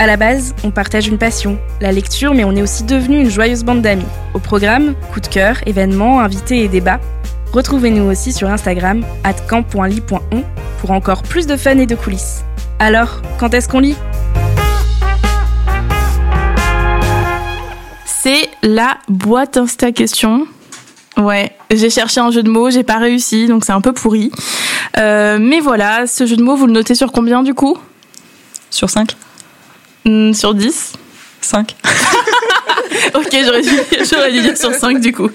À la base, on partage une passion, la lecture, mais on est aussi devenu une joyeuse bande d'amis. Au programme, coup de cœur, événements, invités et débats. Retrouvez-nous aussi sur Instagram, camp.ly.on, pour encore plus de fun et de coulisses. Alors, quand est-ce qu'on lit? C'est la boîte Insta question. Ouais, j'ai cherché un jeu de mots, j'ai pas réussi, donc c'est un peu pourri. Euh, mais voilà, ce jeu de mots, vous le notez sur combien du coup? Sur 5 Hmm, Sur 10 5 Ok, j'aurais dû, dire sur 5 du coup.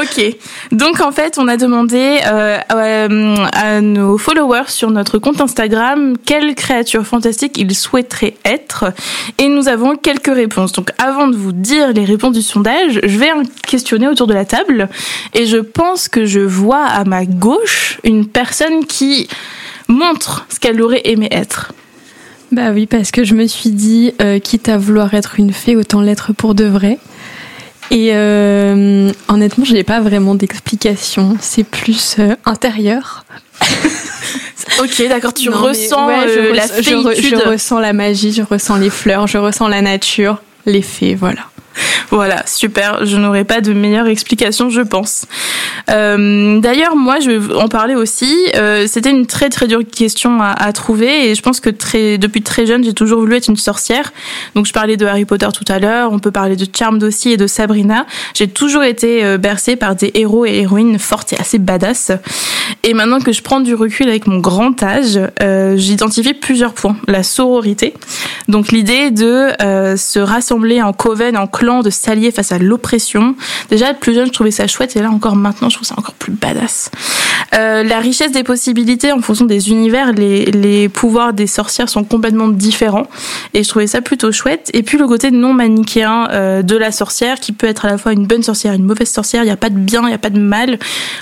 Ok. Donc en fait, on a demandé euh, à, à nos followers sur notre compte Instagram quelle créature fantastique ils souhaiteraient être. Et nous avons quelques réponses. Donc avant de vous dire les réponses du sondage, je vais questionner autour de la table. Et je pense que je vois à ma gauche une personne qui montre ce qu'elle aurait aimé être. Bah oui, parce que je me suis dit, euh, quitte à vouloir être une fée, autant l'être pour de vrai. Et euh, honnêtement, je n'ai pas vraiment d'explication. C'est plus euh, intérieur. Ok, d'accord, tu Non, ressens ouais, je euh, la je, je ressens la magie, je ressens les fleurs, je ressens la nature, les fées, voilà. Voilà, super. Je n'aurais pas de meilleure explication, je pense. Euh, D'ailleurs, moi, je vais en parler aussi. Euh, C'était une très très dure question à, trouver et je pense que depuis très jeune, j'ai toujours voulu être une sorcière. Donc, je parlais de Harry Potter tout à l'heure. On peut parler de Charmed aussi et de Sabrina. J'ai toujours été euh, bercée par des héros et héroïnes fortes et assez badass. Et maintenant que je prends du recul avec mon grand âge, j'identifie plusieurs points. La sororité, donc l'idée de se rassembler en coven, en clan, de s'allier face à l'oppression. Déjà, plus jeune, je trouvais ça chouette, et là encore maintenant, je trouve ça encore plus badass. Euh, la richesse des possibilités en fonction des univers, les, les pouvoirs des sorcières sont complètement différents, et je trouvais ça plutôt chouette. Et puis le côté non manichéen euh, de la sorcière, qui peut être à la fois une bonne sorcière, une mauvaise sorcière. Il n'y a pas de bien, il n'y a pas de mal.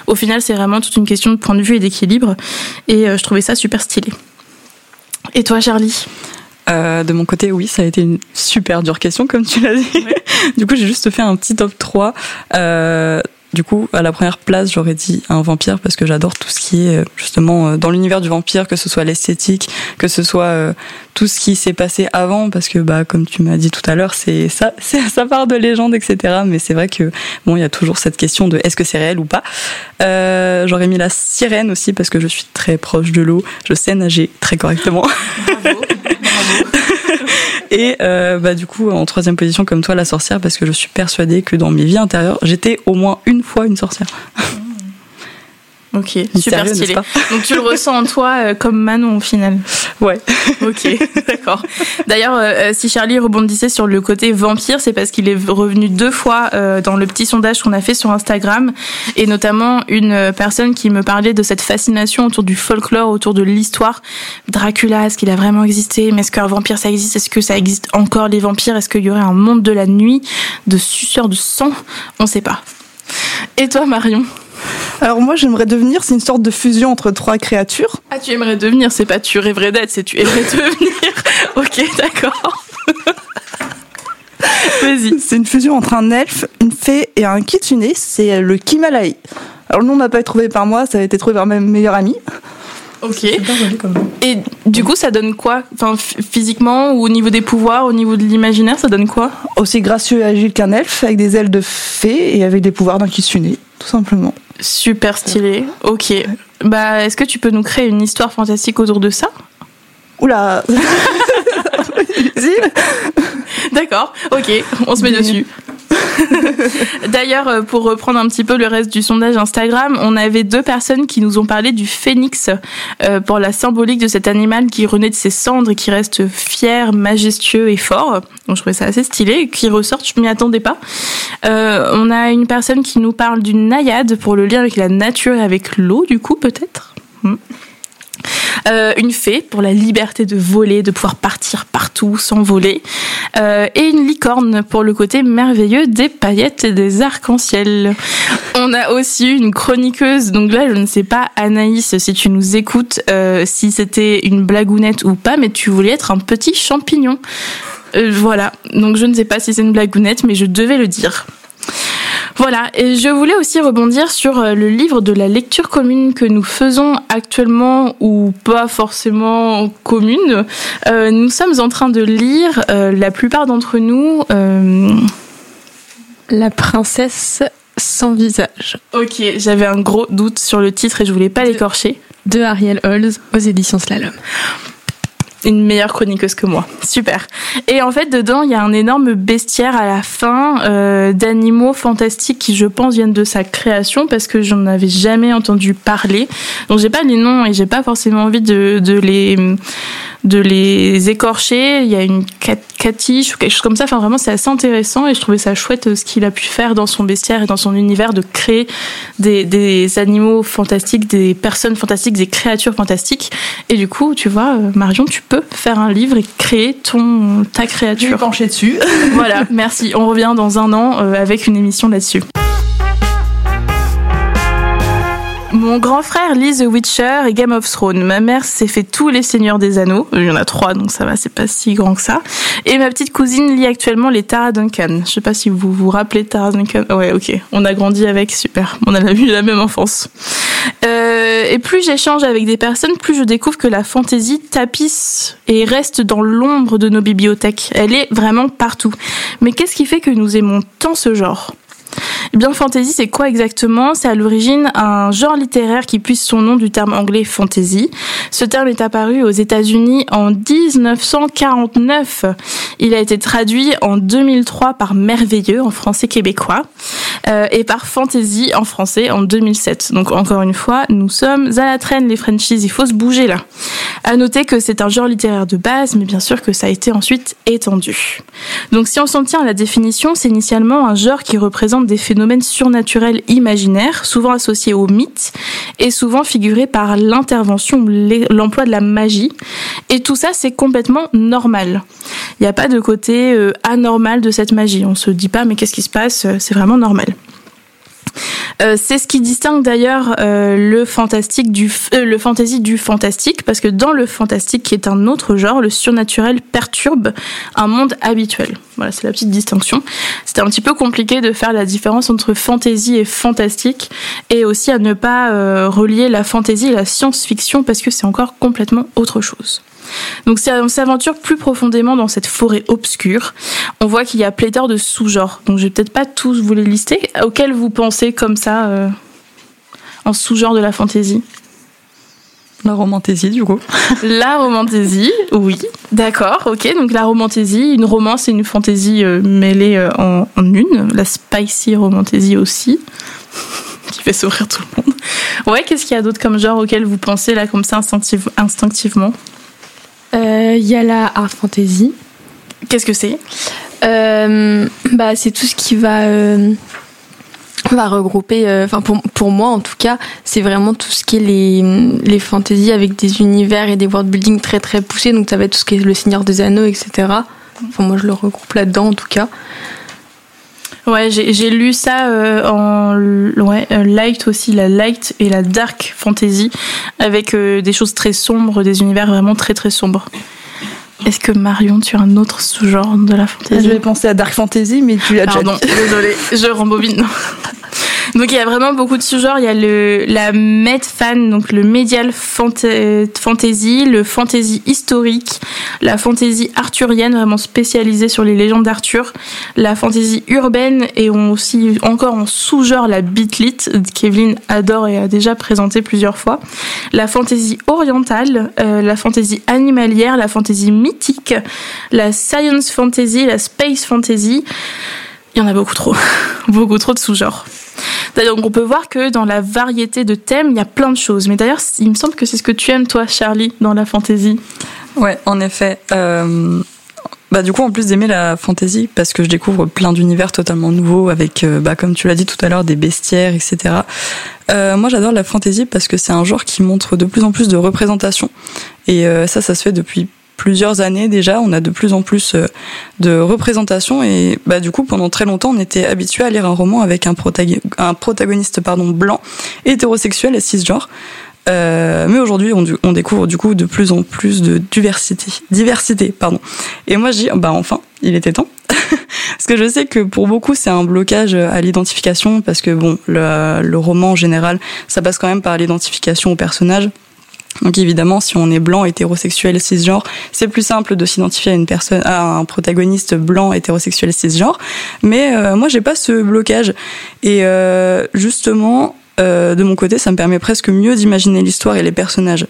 Au final, c'est vraiment toute une question de point de vue et d'équilibre, et euh, je trouvais ça super stylé. Et toi, Charlie? Euh, de mon côté, oui, ça a été une super dure question, comme tu l'as dit. du coup, j'ai juste fait un petit top 3. Euh, du coup, à la première place, j'aurais dit un vampire parce que j'adore tout ce qui est euh, justement euh, dans l'univers du vampire, que ce soit l'esthétique, que ce soit tout ce qui s'est passé avant, parce que bah comme tu m'as dit tout à l'heure, c'est ça, c'est ça part de légende, etc. Mais c'est vrai que bon, il y a toujours cette question de est-ce que c'est réel ou pas. Euh, j'aurais mis la sirène aussi parce que je suis très proche de l'eau, je sais nager très correctement. Bravo. Et euh, bah, du coup, en troisième position, comme toi, la sorcière, parce que je suis persuadée que dans mes vies intérieures, j'étais au moins une fois une sorcière. Ok, super stylé. Donc tu le ressens en toi euh, comme Manon au final. Ouais. Ok, d'accord. D'ailleurs, euh, si Charlie rebondissait sur le côté vampire, c'est parce qu'il est revenu deux fois euh, dans le petit sondage qu'on a fait sur Instagram, et notamment une euh, personne qui me parlait de cette fascination autour du folklore, autour de l'histoire. Dracula, est-ce qu'il a vraiment existé? Mais est-ce qu'un vampire ça existe? Est-ce que ça existe encore les vampires? Est-ce qu'il y aurait un monde de la nuit, de suceurs de sang? On sait pas. Et toi, Marion? Alors moi j'aimerais devenir, c'est une sorte de fusion entre trois créatures. Ah, tu aimerais devenir, c'est pas tu rêverais d'être, c'est tu aimerais devenir. ok, d'accord. Vas-y. C'est une fusion entre un elfe, une fée et un kitsune, c'est le Kimalaï. Alors le nom n'a pas été trouvé par moi, ça a été trouvé par ma meilleure amie. Ok. Et du coup, ça donne quoi? Enfin, physiquement ou au niveau des pouvoirs, au niveau de l'imaginaire, ça donne quoi? Aussi gracieux et agile qu'un elfe, avec des ailes de fée et avec des pouvoirs d'un kitsune, tout simplement. Super stylé. Ok. Bah, est-ce que tu peux nous créer une histoire fantastique autour de ça? Oula. D'accord. Ok. On se met dessus. D'ailleurs, euh, pour reprendre un petit peu le reste du sondage Instagram, on avait deux personnes qui nous ont parlé du phénix euh, pour la symbolique de cet animal qui renaît de ses cendres et qui reste fier, majestueux et fort. Donc je trouvais ça assez stylé, et qui ressort, je m'y attendais pas. Euh, on a une personne qui nous parle d'une naïade pour le lien avec la nature et avec l'eau, du coup peut-être? Hmm. Euh, une fée pour la liberté de voler, de pouvoir partir partout sans voler, euh, et une licorne pour le côté merveilleux des paillettes et des arcs-en-ciel. On a aussi une chroniqueuse, donc là je ne sais pas Anaïs si tu nous écoutes, euh, si c'était une blagounette ou pas, mais tu voulais être un petit champignon. Euh, voilà, donc je ne sais pas si c'est une blagounette, mais je devais le dire. Voilà, et je voulais aussi rebondir sur euh, le livre de la lecture commune que nous faisons actuellement ou pas forcément commune. Euh, nous sommes en train de lire, euh, la plupart d'entre nous... Euh, La princesse sans visage Ok, j'avais un gros doute sur le titre et je voulais pas l'écorcher. de Ariel Holz aux éditions Slalom. Une meilleure chroniqueuse que moi. Super. Et en fait, dedans, il y a un énorme bestiaire à la fin euh, d'animaux fantastiques qui, je pense, viennent de sa création parce que j'en avais jamais entendu parler. Donc, j'ai pas les noms et j'ai pas forcément envie de, les de les écorcher. Il y a une catiche ou quelque chose comme ça. Enfin, vraiment, c'est assez intéressant et je trouvais ça chouette euh, ce qu'il a pu faire dans son bestiaire et dans son univers de créer des, des animaux fantastiques, des personnes fantastiques, des créatures fantastiques. Et du coup, tu vois, euh, Marion, tu peux faire un livre et créer ton ta Je vais créature. pencher dessus. voilà, merci. On revient dans un an euh, avec une émission là-dessus. Mon grand frère lit The Witcher et Game of Thrones. Ma mère s'est fait tous les Seigneurs des Anneaux. Il y en a trois, donc ça va, c'est pas si grand que ça. Et ma petite cousine lit actuellement les Tara Duncan. Je sais pas si vous vous rappelez Tara Duncan. Ouais, ok. On a grandi avec, super. On a eu la même enfance. Euh, et plus j'échange avec des personnes, plus je découvre que la fantaisie tapisse et reste dans l'ombre de nos bibliothèques. Elle est vraiment partout. Mais qu'est-ce qui fait que nous aimons tant ce genre? Bien, fantasy, c'est quoi exactement? C'est à l'origine un genre littéraire qui puise son nom du terme anglais fantasy. Ce terme est apparu aux États-Unis en 1949. Il a été traduit en 2003 par merveilleux en français québécois euh, et par fantasy en français en 2007. Donc encore une fois, nous sommes à la traîne les franchises. Il faut se bouger là. À noter que c'est un genre littéraire de base, mais bien sûr que ça a été ensuite étendu. Donc si on s'en tient à la définition, c'est initialement un genre qui représente des phénomènes surnaturels imaginaires, souvent associés au mythe, et souvent figurés par l'intervention ou l'e- l'emploi de la magie. Et tout ça, c'est complètement normal. Il n'y a pas de côté euh, anormal de cette magie. On se dit pas, mais qu'est-ce qui se passe? C'est vraiment normal. Euh, c'est ce qui distingue d'ailleurs euh, le fantastique du euh, le fantasy du fantastique parce que dans le fantastique qui est un autre genre, le surnaturel perturbe un monde habituel. Voilà, c'est la petite distinction. C'était un petit peu compliqué de faire la différence entre fantasy et fantastique et aussi à ne pas relier la fantasy et la science-fiction parce que c'est encore complètement autre chose. Donc si on s'aventure plus profondément dans cette forêt obscure, on voit qu'il y a pléthore de sous-genres. Donc je vais peut-être pas tous vous les lister. Auxquels vous pensez comme ça euh, en sous-genre de la fantasy La romantésie, du coup. La romantésie, oui, d'accord, ok. Donc la romantésie, une romance et une fantaisie euh, mêlées euh, en, en une. La spicy romantésie aussi, qui fait sourire tout le monde. Ouais, qu'est-ce qu'il y a d'autre comme genre auquel vous pensez là comme ça instinctive- instinctivement? Il y a la art fantasy. Qu'est-ce que c'est? Euh, bah, c'est tout ce qui va, euh, va regrouper. euh, Enfin, pour, pour moi, en tout cas, c'est vraiment tout ce qui est les, les fantaisies avec des univers et des world building très très poussés. Donc, ça va être tout ce qui est le Seigneur des Anneaux, etc. Enfin, moi, je le regroupe là-dedans, en tout cas. Ouais, j'ai lu ça euh, en ouais, euh, light aussi, la light et la dark fantasy, avec euh, des choses très sombres, des univers vraiment très très sombres. Est-ce que Marion, tu as un autre sous-genre de la Je fantasy? vais penser à Dark Fantasy, mais tu l'as déjà Pardon, dit. désolée, je rembobine. Donc il y a vraiment beaucoup de sous-genres. Il y a le la med fan, donc le fanta- fantasy, le fantasy historique, la fantasy arthurienne, vraiment spécialisée sur les légendes d'Arthur, la fantasy urbaine et aussi encore en sous-genre la beatlit, qu'Evelyne adore et a déjà présenté plusieurs fois, la fantasy orientale, euh, la fantasy animalière, la fantasy mythique, la science fantasy, la space fantasy. Il y en a beaucoup trop, beaucoup trop de sous-genres. D'ailleurs, on peut voir que dans la variété de thèmes, il y a plein de choses. Mais d'ailleurs, il me semble que c'est ce que tu aimes, toi, Charlie, dans la fantasy. Ouais, en effet. Euh, bah du coup en plus d'aimer la fantasy parce que je découvre plein d'univers totalement nouveaux avec euh, bah comme tu l'as dit tout à l'heure des bestiaires etc. Euh, moi j'adore la fantasy parce que c'est un genre qui montre de plus en plus de représentation et ça ça se fait depuis plusieurs années déjà, on a de plus en plus euh, de représentations et bah, du coup pendant très longtemps on était habitué à lire un roman avec un, protagoniste pardon blanc, hétérosexuel et cisgenre. Euh, mais aujourd'hui, on, découvre du coup de plus en plus de diversité, diversité, pardon. Et moi, je dis, bah enfin, il était temps, parce que je sais que pour beaucoup, c'est un blocage à l'identification, parce que bon, le, roman en général, ça passe quand même par l'identification au personnage. Donc évidemment, si on est blanc, hétérosexuel, cisgenre, c'est plus simple de s'identifier à une personne, à un protagoniste blanc, hétérosexuel, cisgenre. Mais euh, moi, j'ai pas ce blocage. Et euh, justement, euh, de mon côté, ça me permet presque mieux d'imaginer l'histoire et les personnages.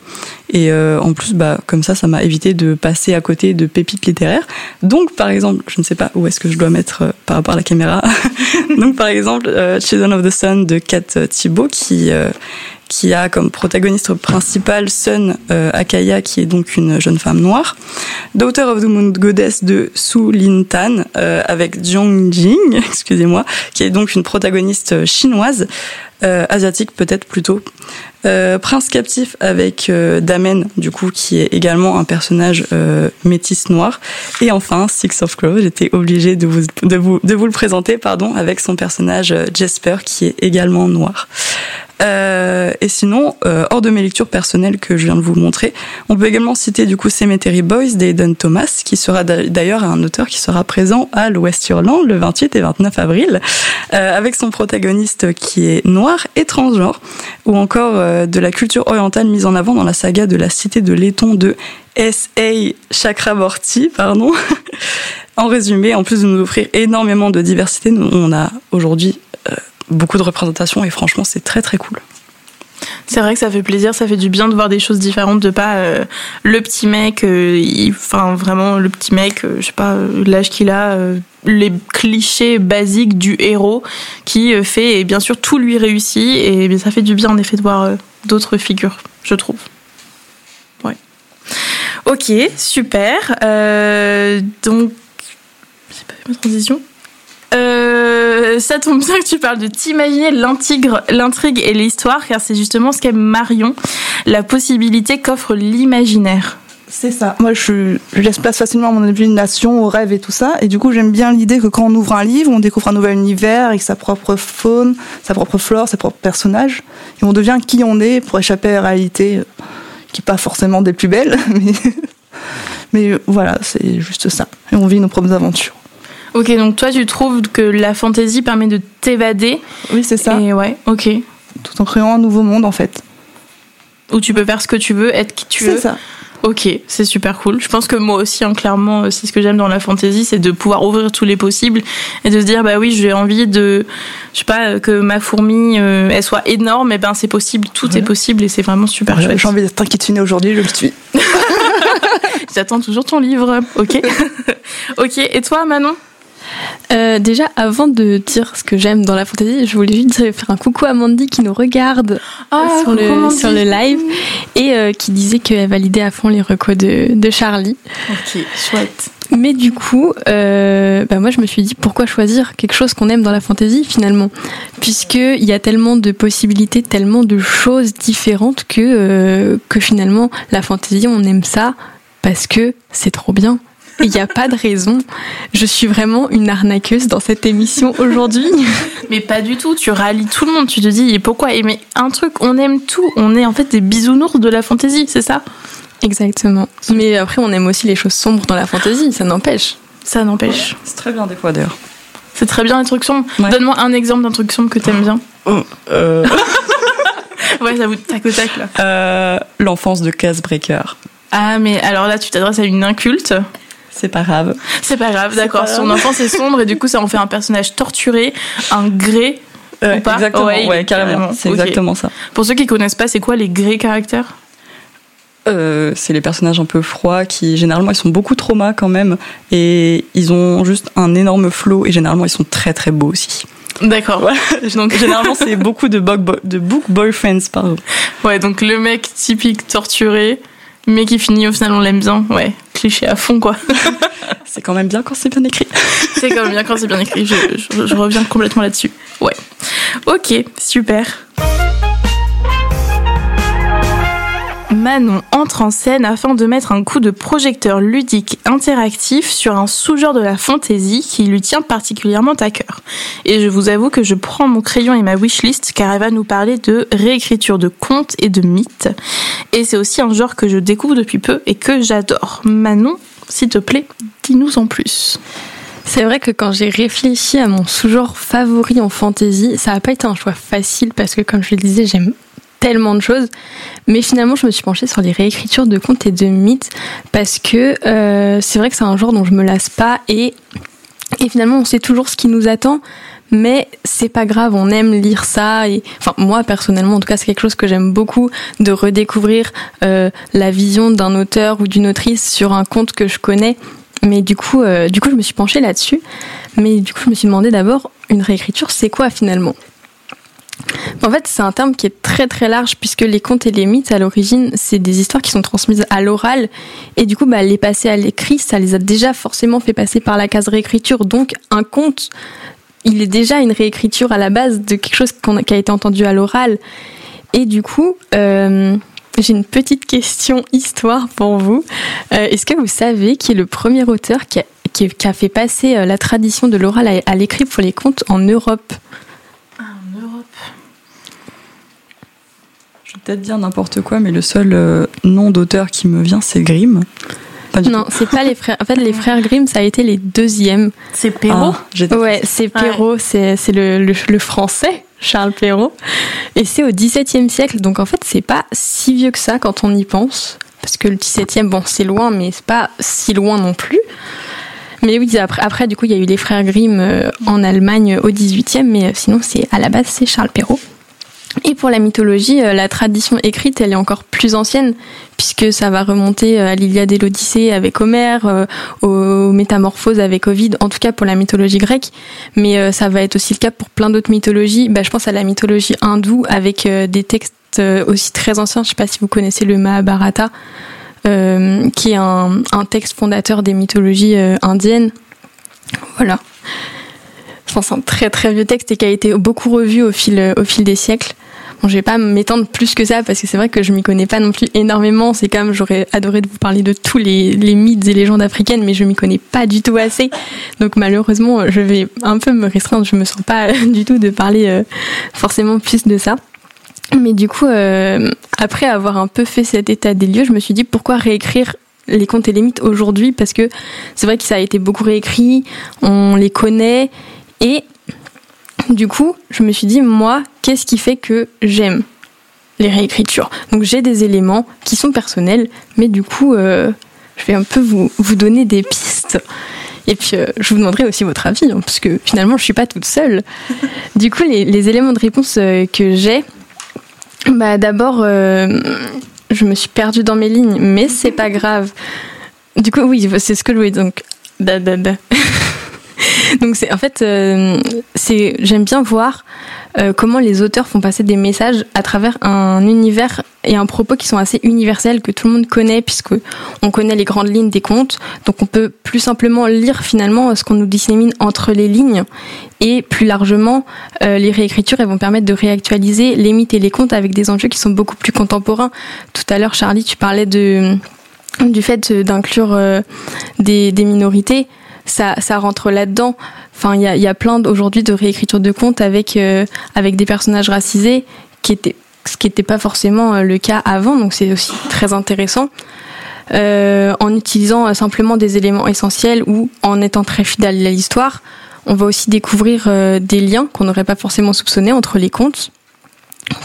Et euh, en plus, bah, comme ça, ça m'a évité de passer à côté de pépites littéraires. Donc, par exemple, je ne sais pas où est-ce que je dois mettre euh, par rapport à la caméra. Donc, par exemple, Children of the Sun de Kat Thibault, qui qui a comme protagoniste principal Sun Akaya, qui est donc une jeune femme noire. Daughter of the Moon Goddess de Su Lin Tan, avec Jiang Jing, excusez-moi, qui est donc une protagoniste chinoise. Euh, asiatique peut-être plutôt. Euh, Prince captif avec euh, Damen, du coup, qui est également un personnage métis noir. Et enfin, Six of Crows, j'étais obligée de vous, de, vous, de vous le présenter, pardon, avec son personnage Jasper, qui est également noir. Euh, et sinon, euh, hors de mes lectures personnelles que je viens de vous montrer, on peut également citer du coup Cemetery Boys d'Aiden Thomas, qui sera d'ailleurs un auteur qui sera présent à l'Ouest Irlande le 28 et 29 avril, euh, avec son protagoniste qui est noir et transgenre, ou encore de la culture orientale mise en avant dans la saga de la cité de laiton de S.A. Chakraborty, pardon. en résumé, en plus de nous offrir énormément de diversité, on a aujourd'hui beaucoup de représentations et franchement c'est très très cool. C'est vrai que ça fait plaisir, ça fait du bien de voir des choses différentes, de pas euh, le petit mec, euh, enfin vraiment le petit mec, euh, je sais pas l'âge qu'il a, les clichés basiques du héros qui fait et bien sûr tout lui réussit et ça fait du bien en effet de voir d'autres figures, je trouve. Ouais. Ok, super. donc, j'ai pas ma transition. Euh, ça tombe bien que tu parles de t'imaginer l'intrigue et l'histoire, car c'est justement ce qu'aime Marion, la possibilité qu'offre l'imaginaire. C'est ça. Moi, je, laisse place facilement à mon imagination, aux rêves et tout ça. Et du coup, j'aime bien l'idée que quand on ouvre un livre, on découvre un nouvel univers avec sa propre faune, sa propre flore, ses propres personnages. Et on devient qui on est pour échapper à la réalité euh, qui n'est pas forcément des plus belles. Mais, mais voilà, c'est juste ça. Et on vit nos propres aventures. Ok, donc toi, tu trouves que la fantaisie permet de t'évader Oui, c'est ça. Et ouais, ok. Tout en créant un nouveau monde, en fait. Où tu peux faire ce que tu veux, être qui tu veux. C'est ça. Ok, c'est super cool. Je pense que moi aussi, hein, clairement, euh, c'est ce que j'aime dans la fantaisie, c'est de pouvoir ouvrir tous les possibles et de se dire, bah oui, j'ai envie de, je sais pas, que ma fourmi, euh, elle soit énorme, et ben c'est possible, tout est possible et c'est vraiment super chouette. J'ai envie d'être inquiétée aujourd'hui, je le suis. J'attends toujours ton livre, ok Ok, et toi, Manon? Euh, déjà, avant de dire ce que j'aime dans la fantaisie, je voulais juste faire un coucou à Mandy qui nous regarde ah, sur, le, sur, le, live et euh, qui disait qu'elle validait à fond les recos de, de Charlie. Ok, chouette. Mais du coup, euh, bah moi je me suis dit pourquoi choisir quelque chose qu'on aime dans la fantaisie finalement, puisqu'il y a tellement de possibilités, tellement de choses différentes que que finalement la fantaisie on aime ça parce que c'est trop bien il n'y a pas de raison. Je suis vraiment une arnaqueuse dans cette émission aujourd'hui. Mais pas du tout. Tu rallies tout le monde. Tu te dis pourquoi? Aimer un truc On aime tout. On est en fait des bisounours de la fantaisie, c'est ça? Exactement. Mais après, on aime aussi les choses sombres dans la fantaisie. Ça n'empêche. Ça n'empêche. C'est très bien des fois d'ailleurs. C'est très bien un truc sombre. Donne-moi un exemple d'un truc sombre que t'aimes bien. Oh, euh... ouais, ça vous tac au tac là. Euh, L'enfance de Casebreaker. Ah, mais alors là, tu t'adresses à une inculte. C'est pas grave. C'est pas grave, d'accord. Son enfance est sombre et du coup, ça en fait un personnage torturé, un gré. ou pas exactement, ouais, carrément. C'est exactement ça. Pour ceux qui connaissent pas, c'est quoi les grés caractères? Euh, c'est les personnages un peu froids qui généralement ils sont beaucoup traumas quand même et ils ont juste un énorme flow et généralement ils sont très très beaux aussi. D'accord. Donc généralement c'est beaucoup de, de book boyfriends pardon. Ouais donc le mec typique torturé mais qui finit au final on l'aime bien. Ouais, cliché à fond quoi. c'est quand même bien quand c'est bien écrit. c'est quand même bien quand c'est bien écrit. Je, je, je reviens complètement là-dessus. Ouais. Ok, super. Manon entre en scène afin de mettre un coup de projecteur ludique interactif sur un sous-genre de la fantaisie qui lui tient particulièrement à cœur. Et je vous avoue que je prends mon crayon et ma wishlist car elle va nous parler de réécriture de contes et de mythes. Et c'est aussi un genre que je découvre depuis peu et que j'adore. Manon, s'il te plaît, dis-nous en plus. C'est vrai que quand j'ai réfléchi à mon sous-genre favori en fantasy, ça n'a pas été un choix facile parce que comme je le disais, j'aime tellement de choses. Mais finalement, je me suis penchée sur les réécritures de contes et de mythes parce que euh, c'est vrai que c'est un genre dont je me lasse pas et, et finalement, on sait toujours ce qui nous attend. Mais c'est pas grave, on aime lire ça. Et, enfin, moi personnellement, en tout cas, c'est quelque chose que j'aime beaucoup de redécouvrir euh, la vision d'un auteur ou d'une autrice sur un conte que je connais. Mais du coup, euh, du coup, je me suis penchée là-dessus. Mais du coup, je me suis demandé d'abord une réécriture, c'est quoi finalement? En fait, c'est un terme qui est très très large puisque les contes et les mythes, à l'origine, c'est des histoires qui sont transmises à l'oral et du coup, bah, les passer à l'écrit, ça les a déjà forcément fait passer par la case réécriture. Donc, un conte, il est déjà une réécriture à la base de quelque chose qui a été entendu à l'oral. Et du coup, euh, j'ai une petite question histoire pour vous. Euh, est-ce que vous savez qui est le premier auteur qui a, fait passer euh, la tradition de l'oral à l'écrit pour les contes en Europe? Je vais peut-être dire n'importe quoi, mais le seul euh, nom d'auteur qui me vient, c'est Grimm. non, c'est pas les frères. En fait, les frères Grimm, ça a été les deuxièmes. C'est Perrault. Ah, ouais, c'est Perrault. C'est le, le, français, Charles Perrault. Et c'est au XVIIe siècle. Donc en fait, c'est pas si vieux que ça quand on y pense, parce que le XVIIe, bon, c'est loin, mais c'est pas si loin non plus. Mais oui, après, après du coup, il y a eu les frères Grimm euh, en Allemagne au XVIIIe, mais euh, sinon, c'est à la base, c'est Charles Perrault. Et pour la mythologie, euh, la tradition écrite, elle est encore plus ancienne, puisque ça va remonter euh, à l'Iliade et l'Odyssée avec Homère, euh, aux Métamorphoses avec Ovide, en tout cas pour la mythologie grecque, mais ça va être aussi le cas pour plein d'autres mythologies. Bah, je pense à la mythologie hindoue avec des textes aussi très anciens. Je ne sais pas si vous connaissez le Mahabharata, qui est un, texte fondateur des mythologies indiennes. Voilà pense un très très vieux texte et qui a été beaucoup revu au fil au fil des siècles. Bon, je vais pas m'étendre plus que ça parce que c'est vrai que je m'y connais pas non plus énormément. C'est comme j'aurais adoré de vous parler de tous les, les mythes et légendes africaines, mais je m'y connais pas du tout assez. Donc malheureusement, je vais un peu me restreindre. Je me sens pas du tout de parler euh, forcément plus de ça. Mais du coup, euh, après avoir un peu fait cet état des lieux, je me suis dit pourquoi réécrire les contes et les mythes aujourd'hui? Parce que c'est vrai que ça a été beaucoup réécrit, on les connaît et du coup, je me suis dit, moi, qu'est-ce qui fait que j'aime les réécritures? Donc j'ai des éléments qui sont personnels, mais du coup, euh, je vais un peu vous, vous donner des pistes. Et puis, euh, je vous demanderai aussi votre avis, hein, finalement, je suis pas toute seule. du coup, les, éléments de réponse que j'ai, bah, d'abord, je me suis perdue dans mes lignes, mais c'est pas grave. Du coup, oui, c'est ce que je. Donc, da. Donc c'est en fait euh, c'est j'aime bien voir euh, comment les auteurs font passer des messages à travers un univers et un propos qui sont assez universels que tout le monde connaît puisque on connaît les grandes lignes des contes. Donc on peut plus simplement lire finalement ce qu'on nous dissémine entre les lignes et plus largement euh, les réécritures elles vont permettre de réactualiser les mythes et les contes avec des enjeux qui sont beaucoup plus contemporains. Tout à l'heure Charlie tu parlais de du fait d'inclure des, des minorités ça, rentre là-dedans. Enfin, il y a, plein aujourd'hui de réécritures de contes avec, euh, avec des personnages racisés, qui ce qui n'était pas forcément euh, le cas avant, donc c'est aussi très intéressant. Euh, en utilisant simplement des éléments essentiels ou en étant très fidèle à l'histoire, on va aussi découvrir des liens qu'on n'aurait pas forcément soupçonnés entre les contes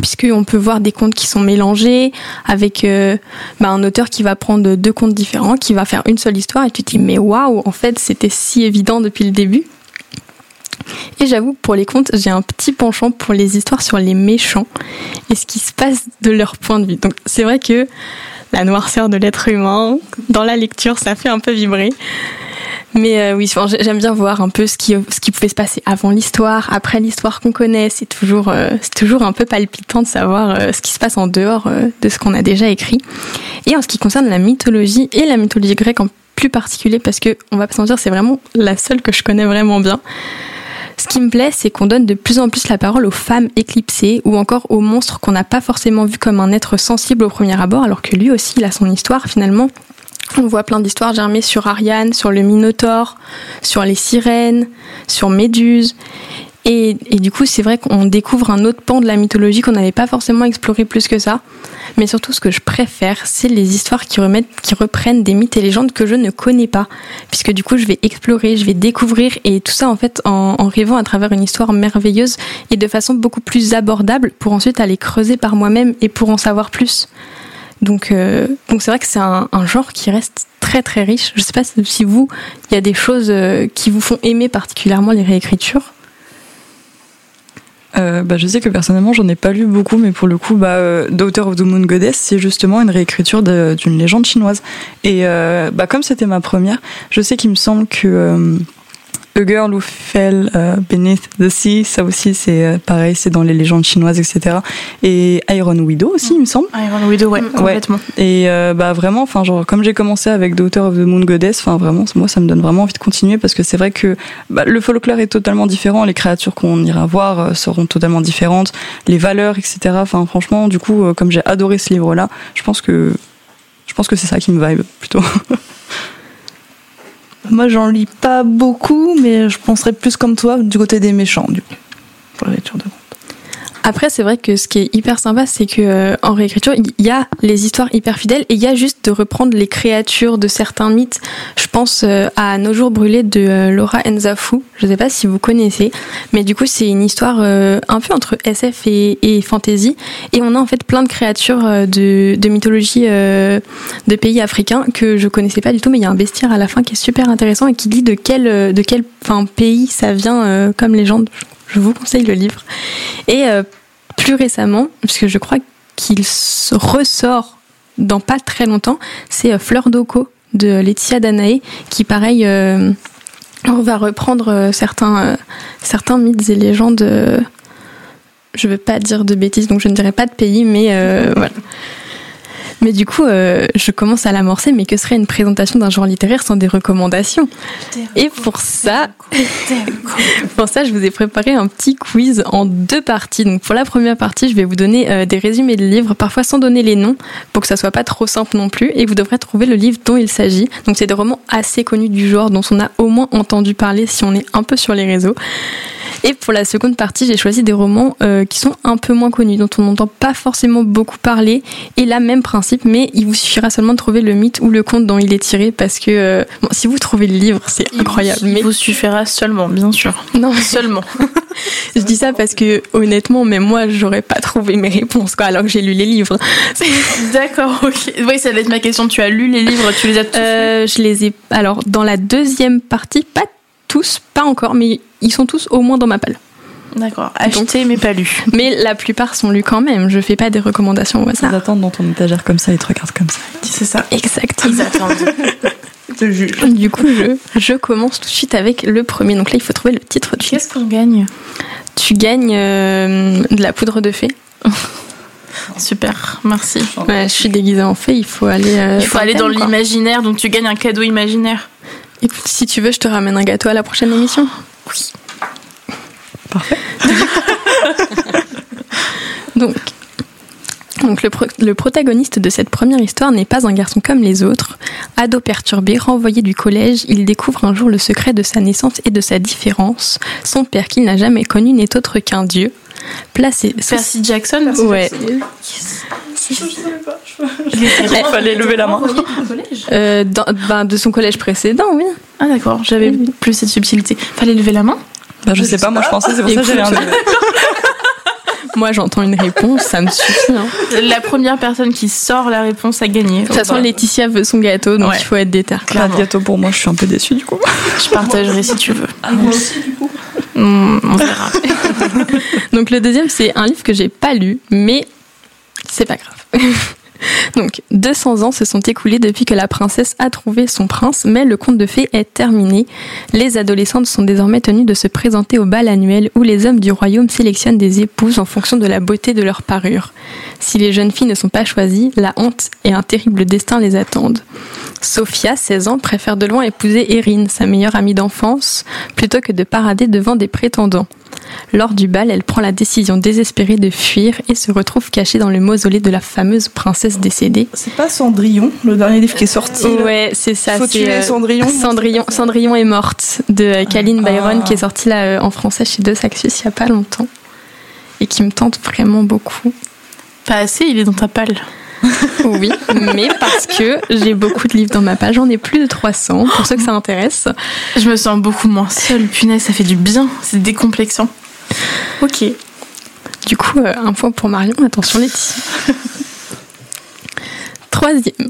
puisqu'on peut voir des contes qui sont mélangés avec euh, bah, un auteur qui va prendre deux contes différents, qui va faire une seule histoire et tu te dis mais waouh, en fait c'était si évident depuis le début. Et j'avoue, pour les contes, j'ai un petit penchant pour les histoires sur les méchants et ce qui se passe de leur point de vue. Donc c'est vrai que la noirceur de l'être humain, dans la lecture, ça fait un peu vibrer. Mais euh, oui, j'aime bien voir un peu ce qui, pouvait se passer avant l'histoire, après l'histoire qu'on connaît. C'est toujours, euh, toujours un peu palpitant de savoir euh, ce qui se passe en dehors de ce qu'on a déjà écrit. Et en ce qui concerne la mythologie et la mythologie grecque en plus particulier, parce que on va pas s'en dire, c'est vraiment la seule que je connais vraiment bien. Ce qui me plaît, c'est qu'on donne de plus en plus la parole aux femmes éclipsées ou encore aux monstres qu'on n'a pas forcément vu comme un être sensible au premier abord, alors que lui aussi, il a son histoire finalement. On voit plein d'histoires germer sur Ariane, sur le Minotaure, sur les sirènes, sur Méduse. Et, du coup, c'est vrai qu'on découvre un autre pan de la mythologie qu'on n'avait pas forcément exploré plus que ça. Mais surtout, ce que je préfère, c'est les histoires qui, remettent, qui reprennent des mythes et légendes que je ne connais pas. Puisque du coup, je vais explorer, je vais découvrir, et tout ça, en fait, en, en rêvant à travers une histoire merveilleuse et de façon beaucoup plus abordable pour ensuite aller creuser par moi-même et pour en savoir plus. Donc, euh, donc c'est vrai que c'est un, genre qui reste très très riche. Je sais pas si vous, il y a des choses euh, qui vous font aimer particulièrement les réécritures. Euh, bah, je sais que personnellement j'en ai pas lu beaucoup, mais pour le coup, bah, Daughter of the Moon Goddess, c'est justement une réécriture d'une légende chinoise. Et bah, comme c'était ma première, je sais qu'il me semble que The Girl Who Fell Beneath the Sea, ça aussi c'est euh, pareil, c'est dans les légendes chinoises, etc. Et Iron Widow aussi, il me semble. Iron Widow, ouais, complètement. Et euh, bah vraiment, enfin genre comme j'ai commencé avec Daughter of the Moon Goddess, enfin vraiment, moi ça me donne vraiment envie de continuer parce que c'est vrai que bah, le folklore est totalement différent, les créatures qu'on ira voir euh, seront totalement différentes, les valeurs, etc. Enfin franchement, du coup, comme j'ai adoré ce livre-là, je pense que je pense que c'est ça qui me vibe plutôt. Moi, j'en lis pas beaucoup, mais je penserais plus comme toi du côté des méchants, du coup, pour la lecture de après, c'est vrai que ce qui est hyper sympa, c'est que euh, en réécriture, il y a les histoires hyper fidèles et il y a juste de reprendre les créatures de certains mythes. Je pense euh, à Nos jours brûlés de euh, Laura Enzafou. Je ne sais pas si vous connaissez, mais du coup, c'est une histoire un peu entre SF et, et, fantasy. Et on a en fait plein de créatures de, de mythologie de pays africains que je connaissais pas du tout, mais il y a un bestiaire à la fin qui est super intéressant et qui dit de quel, de quel pays ça vient comme légende vous conseille le livre. Et euh, plus récemment, puisque je crois qu'il ressort dans pas très longtemps, c'est euh, Fleur d'Oko de Laetitia Danae, qui pareil euh, va reprendre certains, certains mythes et légendes. je veux pas dire de bêtises, donc je ne dirai pas de pays, mais voilà. Mais du coup, euh, je commence à l'amorcer, mais que serait une présentation d'un genre littéraire sans des recommandations Et pour ça, pour ça, je vous ai préparé un petit quiz en deux parties. Donc pour la première partie, je vais vous donner euh, des résumés de livres, parfois sans donner les noms, pour que ça soit pas trop simple non plus, et vous devrez trouver le livre dont il s'agit. Donc c'est des romans assez connus du genre, dont on a au moins entendu parler si on est un peu sur les réseaux. Et pour la seconde partie, j'ai choisi des romans euh, qui sont un peu moins connus, dont on n'entend pas forcément beaucoup parler. Et là, même principe, mais il vous suffira seulement de trouver le mythe ou le conte dont il est tiré, parce que euh, bon, si vous trouvez le livre, c'est incroyable. Il vous suffira seulement, bien sûr. Non, seulement. je dis ça parce que honnêtement, même moi, j'aurais pas trouvé mes réponses, quoi, alors que j'ai lu les livres. D'accord, ok. Oui, ça va être ma question. Tu as lu les livres, tu les as tous euh, Je les ai. Alors, dans la deuxième partie, pas tous, pas encore, mais ils sont tous au moins dans ma palle. D'accord, achetés mais pas lus. Mais la plupart sont lus quand même, je fais pas des recommandations au hasard. Ils attendent dans ton étagère comme ça, ils te regardent comme ça. C'est ça. Exactement. Ils attendent. Du coup, je, je, commence tout de suite avec le premier. Donc là, il faut trouver le titre du Qu'est-ce qu'on gagne? Tu gagnes euh, de la poudre de fée. Super, merci. je suis déguisée en fée, il faut aller. Euh, il faut aller dans l'imaginaire, donc tu gagnes un cadeau imaginaire. Écoute, si tu veux, je te ramène un gâteau à la prochaine émission. Oui. Parfait. donc, le, le, protagoniste de cette première histoire n'est pas un garçon comme les autres. Ado perturbé, renvoyé du collège, il découvre un jour le secret de sa naissance et de sa différence. Son père, qu'il n'a jamais connu, n'est autre qu'un dieu. Placé. Percy Jackson Ouais. Il fallait lever la main. Euh, ben, de son collège précédent, oui. Ah d'accord, j'avais plus cette subtilité. Fallait lever la main? Bah, Je sais pas, moi je pensais, c'est pour ça que j'avais un Moi, j'entends une réponse, ça me suffit. Hein. La première personne qui sort la réponse a gagné. De toute façon, Laetitia veut son gâteau, donc il faut être déter. Pas de gâteau pour moi, je suis un peu déçue du coup. Je partagerai si tu veux. Ah, moi aussi, du coup. On verra. donc le deuxième, c'est un livre que j'ai pas lu, mais c'est pas grave. Donc, 200 ans se sont écoulés depuis que la princesse a trouvé son prince, mais le conte de fées est terminé. Les adolescentes sont désormais tenues de se présenter au bal annuel où les hommes du royaume sélectionnent des épouses en fonction de la beauté de leur parure. Si les jeunes filles ne sont pas choisies, la honte et un terrible destin les attendent. Sophia, 16 ans, préfère de loin épouser Erin, sa meilleure amie d'enfance, plutôt que de parader devant des prétendants. Lors du bal, elle prend la décision désespérée de fuir et se retrouve cachée dans le mausolée de la fameuse princesse décédée. C'est pas Cendrillon, le dernier livre qui est sorti. là Ouais, c'est ça. Faut c'est, tuer euh, Cendrillon. Cendrillon, Cendrillon est morte de Kaline Ah. Byron qui est sortie là euh, en français chez Deux Saxus il y a pas longtemps et qui me tente vraiment beaucoup. Pas assez, il est dans ta palle. Oui, mais parce que j'ai beaucoup de livres dans ma page, j'en ai plus de 300 pour ceux que ça intéresse. Je me sens beaucoup moins seule. Punaise, ça fait du bien. C'est décomplexant. Ok. Du coup, euh, un point pour Marion, attention Letty. Troisième.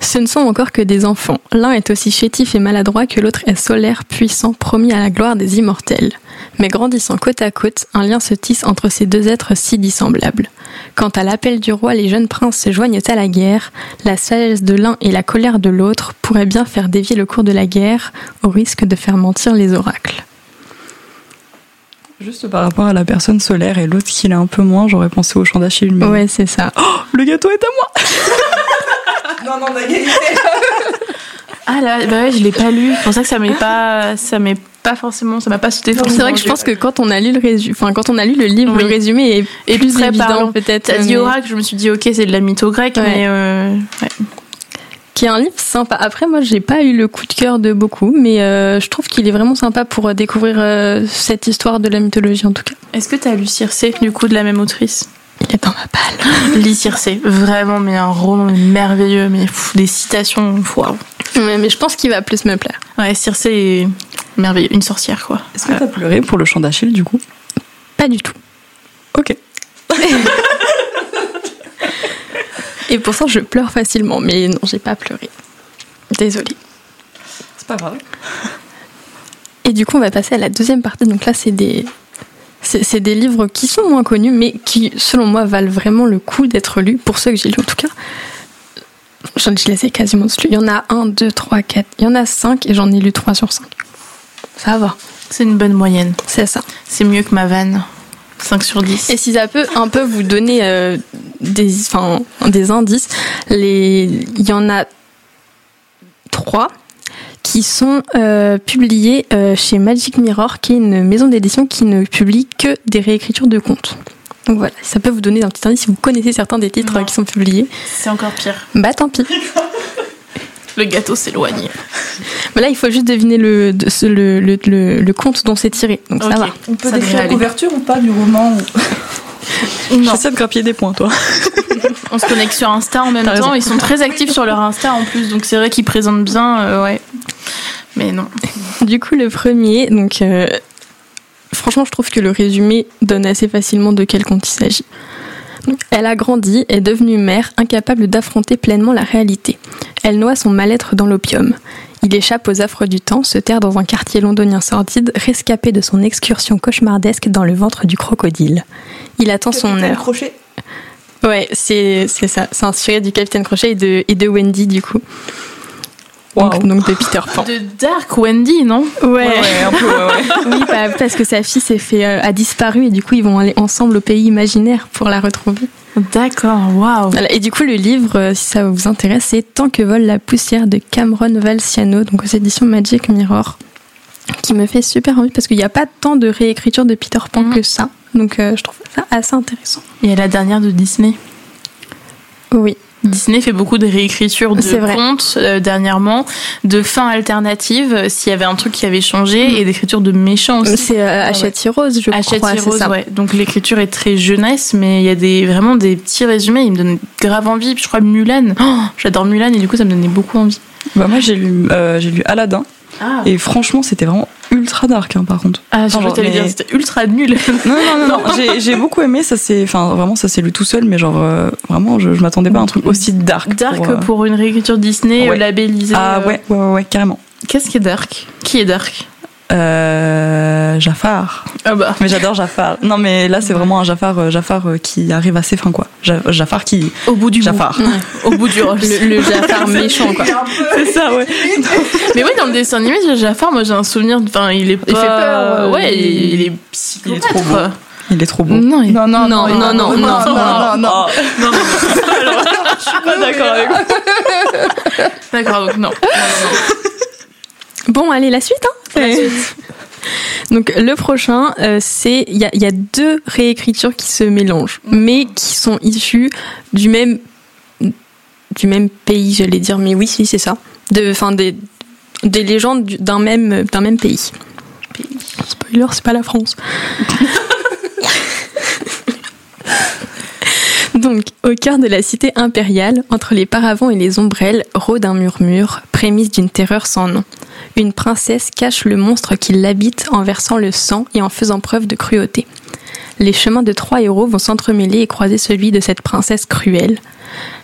Ce ne sont encore que des enfants. L'un est aussi chétif et maladroit que l'autre est solaire, puissant, promis à la gloire des immortels. Mais grandissant côte à côte, un lien se tisse entre ces deux êtres si dissemblables. Quant à l'appel du roi, les jeunes princes se joignent à la guerre. La sagesse de l'un et la colère de l'autre pourraient bien faire dévier le cours de la guerre, au risque de faire mentir les oracles. Juste par rapport à la personne solaire et l'autre qui l'est un peu moins, j'aurais pensé au chant d'Achille. mais- Ouais, c'est ça. Le gâteau est à moi Non, non, d'égalité. Ah là, bah ouais, je l'ai pas lu. C'est pour ça que ça m'est pas, ça m'est pas forcément, ça m'a pas sauté. C'est vrai que je pense que quand on a lu le résumé, enfin quand on a lu le livre, Oui. le résumé est Et plus très évident peut-être. T'as dit mais- oracle, je me suis dit ok, c'est de la mytho grecque, Ouais. mais euh, ouais. Qui est un livre sympa. Après, moi, j'ai pas eu le coup de cœur de beaucoup, mais euh, je trouve qu'il est vraiment sympa pour euh, découvrir euh, cette histoire de la mythologie en tout cas. Est-ce que t'as lu Circé du coup de la même autrice? Il est dans ma palle. Lis Circé, vraiment, mais un roman merveilleux, mais pff, des citations, waouh. Ouais, mais je pense qu'il va plus me plaire. Ouais, Circé est merveilleux, une sorcière quoi. Est-ce que t'as pleuré pour le chant d'Achille du coup? Pas du tout. Ok. Et pour ça, je pleure facilement, mais non, j'ai pas pleuré. Désolée. C'est pas grave. Et du coup, on va passer à la deuxième partie. Donc là, c'est des, c'est des livres qui sont moins connus, mais qui, selon moi, valent vraiment le coup d'être lus, pour ceux que j'ai lus en tout cas. J'en je les ai quasiment tous lus. Il y en a un, deux, trois, quatre. Il y en a cinq et j'en ai lu trois sur cinq. Ça va, C'est une bonne moyenne. c'est ça. C'est mieux que ma vanne. 5 sur 10. Et si ça peut un peu vous donner euh, des, indices, les, il y en a trois qui sont euh, publiés euh, chez Magic Mirror, qui est une maison d'édition qui ne publie que des réécritures de contes. Donc voilà, ça peut vous donner un petit indice si vous connaissez certains des titres Non. euh, qui sont publiés. C'est encore pire. Bah tant pis. Le gâteau s'éloigne. Mais là, il faut juste deviner le, le, le, le, le conte dont c'est tiré. Donc ça va. On peut Ça décrire la couverture ou pas du roman ou- Non. J'essaie de grappiller des points, toi. On se connecte sur Insta en même temps. raison. Ils sont très actifs sur leur Insta en plus, donc c'est vrai qu'ils présentent bien. euh, ouais. Mais non. Du coup, le premier, donc euh, franchement, je trouve que le résumé donne assez facilement de quel conte il s'agit. Elle a grandi, est devenue mère, incapable d'affronter pleinement la réalité. Elle noie son mal-être dans l'opium. Il échappe aux affres du temps, se terre dans un quartier londonien sordide, rescapé de son excursion cauchemardesque dans le ventre du crocodile. Il attend son Capitaine heure. Crochet. Ouais, c'est c'est ça. C'est inspiré du Capitaine Crochet et de, et de Wendy, du coup. Donc, Waouh. donc de Peter Pan. De Dark Wendy, non? Ouais. un peu, ouais, ouais. Oui, bah, parce que sa fille s'est fait euh, a disparu et du coup ils vont aller ensemble au pays imaginaire pour la retrouver. D'accord, waouh. Voilà. Et du coup le livre, euh, si ça vous intéresse, c'est Tant que vole la poussière de Cameron Valciano, donc aux éditions Magic Mirror, qui me fait super envie parce qu'il n'y a pas tant de réécriture de Peter Pan Mhm. que ça. Donc euh, je trouve ça assez intéressant. A la dernière de Disney? Oui. Disney fait beaucoup de réécritures de contes euh, dernièrement, de fins alternatives, euh, s'il y avait un truc qui avait changé, et d'écriture de méchants aussi. C'est euh, Hachette Rose, je Hachette crois. Rose, ouais. Donc l'écriture est très jeunesse, mais il y a des, vraiment des petits résumés. Il me donne grave envie. Puis je crois Mulan. Oh, J'adore Mulan et du coup ça me donnait beaucoup envie. Bah, moi, j'ai lu, euh, j'ai lu Aladdin. Ah, Et franchement, c'était vraiment ultra dark, hein, par contre. ah je t'allais mais- dire c'était ultra nul. Non, non, non, non. J'ai, beaucoup aimé. Ça, c'est, enfin, vraiment, ça s'est lu tout seul, mais genre, euh, vraiment, je, je m'attendais pas à un truc aussi dark. Dark pour, euh, pour une réécriture Disney Ouais. euh, labellisée. Ah ouais, ouais, ouais, ouais, carrément. Qu'est-ce qui est dark? Qui est dark? Euh, Jafar. Ah bah. Mais j'adore Jafar. Non, mais là, c'est vraiment un Jafar, euh, Jafar euh, qui arrive à ses fins, quoi. Jafar qui. Au bout du Jafar. bout. Au bout du rush. Le, le Jafar méchant, quoi. C'est ça, ouais. Mais oui, dans le dessin animé, Jafar, moi j'ai un souvenir. Enfin, il est pas. Il fait peur, euh, Ouais, il, il est Il est trop beau. Il est trop beau. Non, il... Non, non, Non, non, non, non, non, non, non. Oh. Je suis pas d'accord avec vous. D'accord, donc non. Bon, allez, la suite, hein La suite. Donc le prochain, euh, c'est il y a, il y a deux réécritures qui se mélangent, mais qui sont issues du même du même pays, j'allais dire, mais oui, si c'est ça, de, enfin des des légendes du- d'un même d'un même pays. Spoiler, c'est pas la France. Au cœur de la cité impériale, entre les paravents et les ombrelles, rôde un murmure, prémisse d'une terreur sans nom. Une princesse cache le monstre qui l'habite en versant le sang et en faisant preuve de cruauté. Les chemins de trois héros vont s'entremêler et croiser celui de cette princesse cruelle.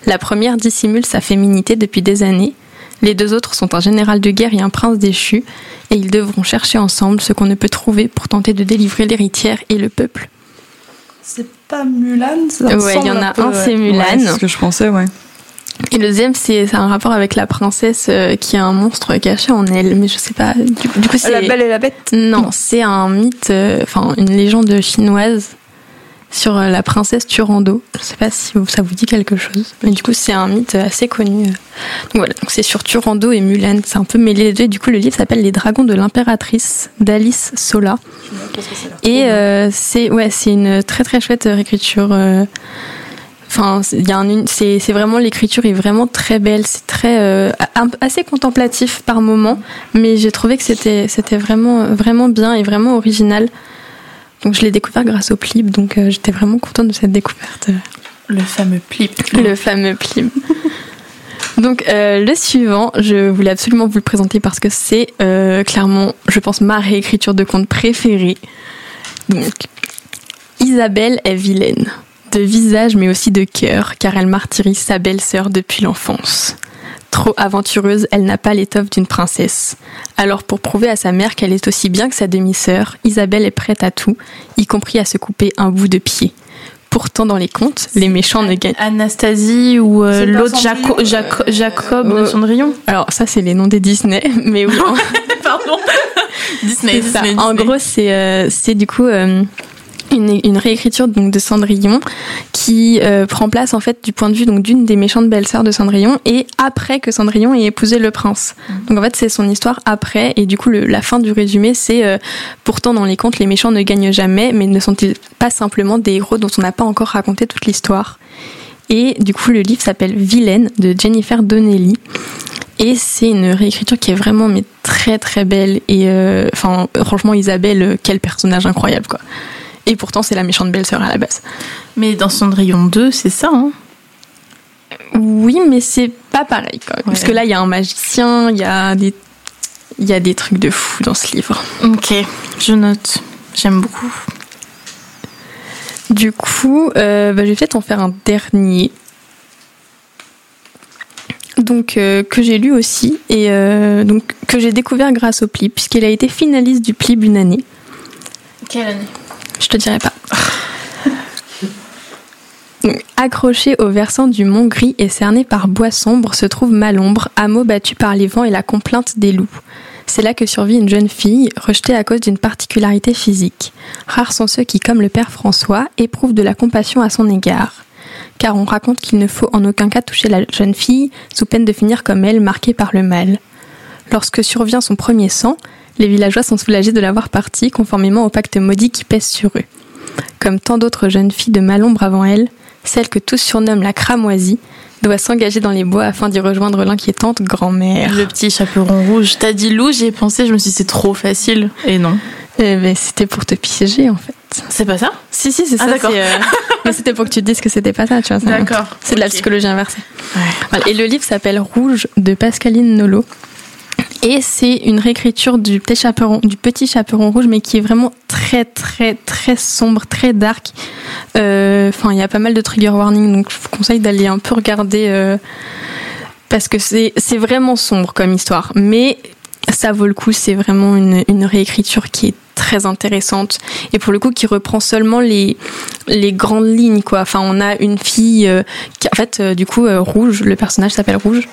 La première dissimule sa féminité depuis des années. Les deux autres sont un général de guerre et un prince déchu, et ils devront chercher ensemble ce qu'on ne peut trouver pour tenter de délivrer l'héritière et le peuple. C'est pas Mulan ça Ouais, il y en a un, c'est Mulan. Ouais, c'est ce que je pensais, ouais. Et le deuxième, c'est c'est un rapport avec la princesse euh, qui a un monstre caché en elle, mais je sais pas. Du, du coup, c'est La Belle et la Bête? non, c'est un mythe, euh, enfin une légende chinoise sur euh, la princesse Turando. Je sais pas si ça vous dit quelque chose, mais du coup, c'est un mythe assez connu. Donc voilà, donc c'est sur Turando et Mulan. C'est un peu mêlé les deux. Du coup, le livre s'appelle Les Dragons de l'impératrice d'Alice Sola. Et euh, c'est ouais, c'est une très très chouette réécriture. euh, Enfin, c'est- il y a un uni- c'est c'est vraiment l'écriture est vraiment très belle. C'est très euh, assez contemplatif par moment, mais j'ai trouvé que c'était c'était vraiment vraiment bien et vraiment original. Donc je l'ai découvert grâce au Plib, donc euh, j'étais vraiment contente de cette découverte. Le fameux plip. Le fameux Plib. Donc euh, le suivant, je voulais absolument vous le présenter parce que c'est euh, clairement, je pense, ma réécriture de conte préférée. Donc Isabelle est vilaine, de visage mais aussi de cœur, car elle martyrise sa belle-sœur depuis l'enfance. Trop aventureuse, elle n'a pas l'étoffe d'une princesse. Alors pour prouver à sa mère qu'elle est aussi bien que sa demi-sœur, Isabelle est prête à tout, y compris à se couper un bout de pied. Pourtant dans les contes, les méchants ne gagnent Anastasie ou euh, l'autre Jaco- Jaco- Jacob euh, de Cendrillon. Alors ça c'est les noms des Disney, mais oui. Pardon. Disney, c'est ça. Disney, En Disney. gros c'est euh, c'est du coup euh, une, une réécriture donc de Cendrillon qui euh, prend place en fait du point de vue donc d'une des méchantes belles-sœurs de Cendrillon et après que Cendrillon ait épousé le prince. Donc en fait c'est son histoire après et du coup le- la fin du résumé c'est euh, pourtant dans les contes les méchants ne gagnent jamais mais ne sont-ils pas simplement des héros dont on n'a pas encore raconté toute l'histoire? Et du coup le livre s'appelle Vilaine de Jennifer Donnelly et c'est une réécriture qui est vraiment mais très très belle et euh, enfin franchement Isabelle quel personnage incroyable quoi. Et pourtant c'est la méchante belle-sœur à la base. Mais dans Cendrillon 2, c'est ça, hein Oui, mais c'est pas pareil quand même. Parce Ouais. que là il y a un magicien, il y a des il y a des trucs de fou dans ce livre. Ok, je note. J'aime beaucoup. Du coup, euh, bah, je vais peut-être en faire un dernier. Donc euh, que j'ai lu aussi et euh, donc que j'ai découvert grâce au Plib puisqu'il a été finaliste du Plib une année. Quelle année? Je te dirai pas. Accroché au versant du mont Gris et cerné par bois sombre se trouve Malombre, hameau battu par les vents et la complainte des loups. C'est là que survit une jeune fille, rejetée à cause d'une particularité physique. Rares sont ceux qui, comme le père François, éprouvent de la compassion à son égard. Car on raconte qu'il ne faut en aucun cas toucher la jeune fille, sous peine de finir comme elle, marquée par le mal. Lorsque survient son premier sang, les villageois sont soulagés de l'avoir parti, conformément au pacte maudit qui pèse sur eux. Comme tant d'autres jeunes filles de Malombre avant elle, celle que tous surnomment la cramoisie doit s'engager dans les bois afin d'y rejoindre l'inquiétante grand-mère. Le petit chaperon rouge. T'as dit loup, j'y ai pensé, je me suis dit c'est trop facile. Et non. Eh ben, c'était pour te piéger en fait. C'est pas ça? Si, si, c'est Ah, ça. d'accord. euh, Mais c'était pour que tu te dises que c'était pas ça, tu vois. D'accord. C'est de la psychologie inversée. Ouais. Voilà. Et le livre s'appelle Rouge de Pascaline Nolo. Et c'est une réécriture du petit chaperon, du petit chaperon rouge, mais qui est vraiment très, très, très sombre, très dark. Euh, Enfin, il y a pas mal de trigger warning, donc je vous conseille d'aller un peu regarder euh, parce que c'est vraiment sombre comme histoire. Mais ça vaut le coup. C'est vraiment une, une réécriture qui est très intéressante et pour le coup qui reprend seulement les les grandes lignes quoi. Enfin, on a une fille euh, qui en fait du coup rouge, le personnage s'appelle Rouge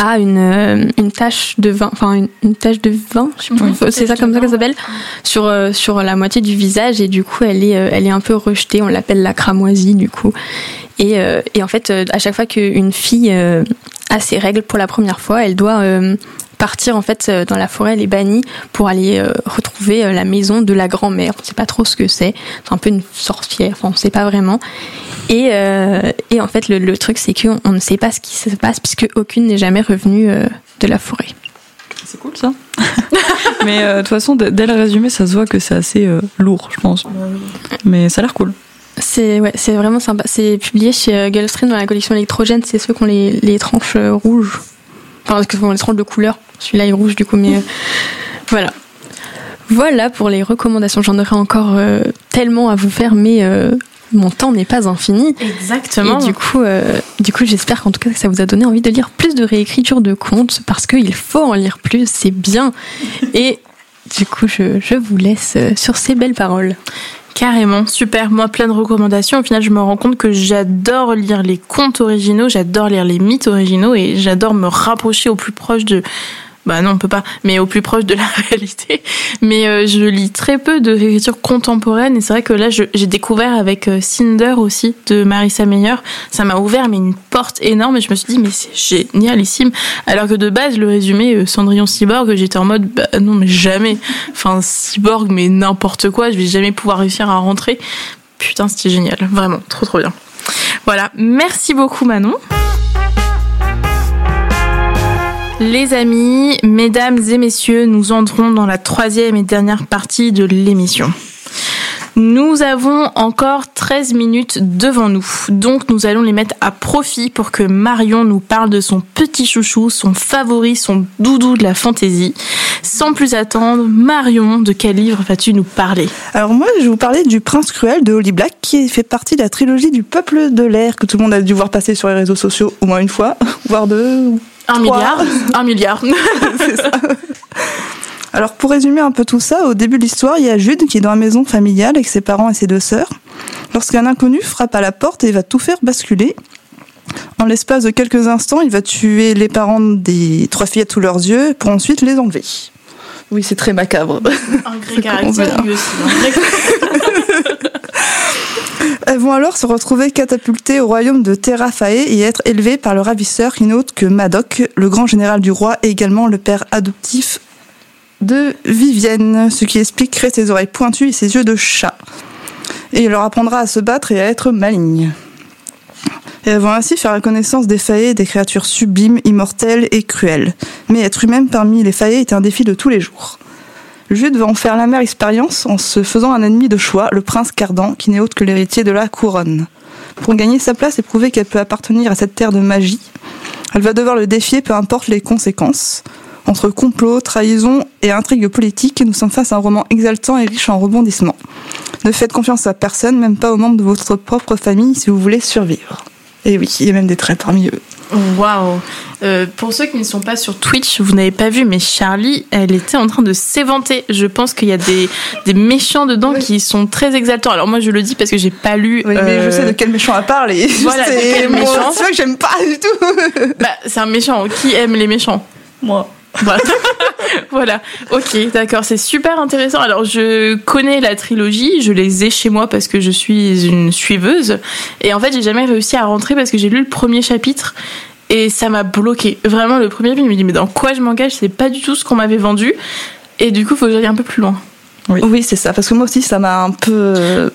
a une, euh, une tache de vin, enfin une, une tache de vin, je sais pas, c'est ça comme ça qu'elle s'appelle, sur euh, sur la moitié du visage et du coup elle est euh, elle est un peu rejetée, on l'appelle la cramoisie du coup. Et, et en fait à chaque fois qu'une fille a ses règles pour la première fois, elle doit partir en fait euh, dans la forêt, elle est bannie pour aller euh, retrouver euh, la maison de la grand-mère. On sait pas trop ce que c'est, c'est un peu une sorcière, enfin on sait pas vraiment. Et, euh, et en fait, le, le truc, c'est qu'on on ne sait pas ce qui se passe puisque aucune n'est jamais revenue de la forêt. C'est cool ça. Mais euh, de toute façon, dès le résumé, ça se voit que c'est assez euh, lourd, je pense. Mais ça a l'air cool. C'est ouais, c'est vraiment sympa. C'est publié chez Gulfstream dans la collection électrogène. C'est ceux qui ont les, les tranches rouges. Enfin, qui ont les tranches de couleur. Celui-là est rouge du coup, mais euh, voilà. Voilà pour les recommandations. J'en aurais encore euh, tellement à vous faire, mais euh, mon temps n'est pas infini. Exactement. Et du coup, euh, du coup, j'espère qu'en tout cas que ça vous a donné envie de lire plus de réécriture de contes parce qu'il faut en lire plus, c'est bien. Et du coup, je, je vous laisse sur ces belles paroles. Carrément, super. Moi, plein de recommandations. Au final, je me rends compte que j'adore lire les contes originaux, j'adore lire les mythes originaux et j'adore me rapprocher au plus proche de. Bah non, on peut pas, mais au plus proche de la réalité. Mais euh, je lis très peu de réécriture contemporaine et c'est vrai que là, j'ai découvert avec euh, Cinder aussi de Marissa Meyer. Ça m'a ouvert mais une porte énorme et je me suis dit mais c'est génialissime. Alors que de base, le résumé euh, Cendrillon Cyborg, j'étais en mode bah non mais jamais. Enfin Cyborg mais n'importe quoi, je vais jamais pouvoir réussir à rentrer. Putain, c'était génial, vraiment, trop trop bien. Voilà, merci beaucoup Manon. Les amis, mesdames et messieurs, nous entrons dans la troisième et dernière partie de l'émission. Nous avons encore 13 minutes devant nous, donc nous allons les mettre à profit pour que Marion nous parle de son petit chouchou, son favori, son doudou de la fantaisie. Sans plus attendre, Marion, de quel livre vas-tu nous parler? Alors moi, je vais vous parler du Prince Cruel de Holly Black, qui fait partie de la trilogie du Peuple de l'air, que tout le monde a dû voir passer sur les réseaux sociaux au moins une fois, voire deux. Un milliard Un milliard. C'est ça. Alors pour résumer un peu tout ça, au début de l'histoire, il y a Jude qui est dans la maison familiale avec ses parents et ses deux sœurs. Lorsqu'un inconnu frappe à la porte et va tout faire basculer. En l'espace de quelques instants, il va tuer les parents des trois fillettes sous leurs yeux pour ensuite les enlever. Oui, c'est très macabre. Un C'est gré caractère, aussi. Elles vont alors se retrouver catapultées au royaume de Terrafae et être élevées par le ravisseur qui que Madoc, le grand général du roi et également le père adoptif de Vivienne, ce qui expliquerait ses oreilles pointues et ses yeux de chat. Et il leur apprendra à se battre et à être malignes. Et elles vont ainsi faire la connaissance des faées, des créatures sublimes, immortelles et cruelles. Mais être humaine parmi les faées est un défi de tous les jours. Jude va en faire l'amère expérience en se faisant un ennemi de choix, le prince Cardan, qui n'est autre que l'héritier de la couronne. Pour gagner sa place et prouver qu'elle peut appartenir à cette terre de magie, elle va devoir le défier peu importe les conséquences. Entre complot, trahison et intrigue politique, nous sommes face à un roman exaltant et riche en rebondissements. Ne faites confiance à personne, même pas aux membres de votre propre famille, si vous voulez survivre. Et oui, il y a même des traits parmi eux. Waouh Euh, Pour ceux qui ne sont pas sur Twitch, vous n'avez pas vu, mais Charlie, elle était en train de s'éventer. Je pense qu'il y a des, des méchants dedans qui sont très exaltants. Alors moi, je le dis parce que j'ai pas lu. Oui, mais euh, je sais de quel méchant elle parle et Voilà, de c'est quel moi, méchant. C'est vrai que j'aime pas du tout. Bah, c'est un méchant. Qui aime les méchants? Moi. Voilà. voilà. Ok, d'accord. C'est super intéressant. Alors, je connais la trilogie. Je les ai chez moi parce que je suis une suiveuse. Et en fait, j'ai jamais réussi à rentrer parce que j'ai lu le premier chapitre. Et ça m'a bloqué. Vraiment, le premier film, je me dis, mais dans quoi je m'engage? C'est pas du tout ce qu'on m'avait vendu. Et du coup, il faut que j'aille un peu plus loin. Oui, c'est ça, parce que moi aussi, ça m'a un peu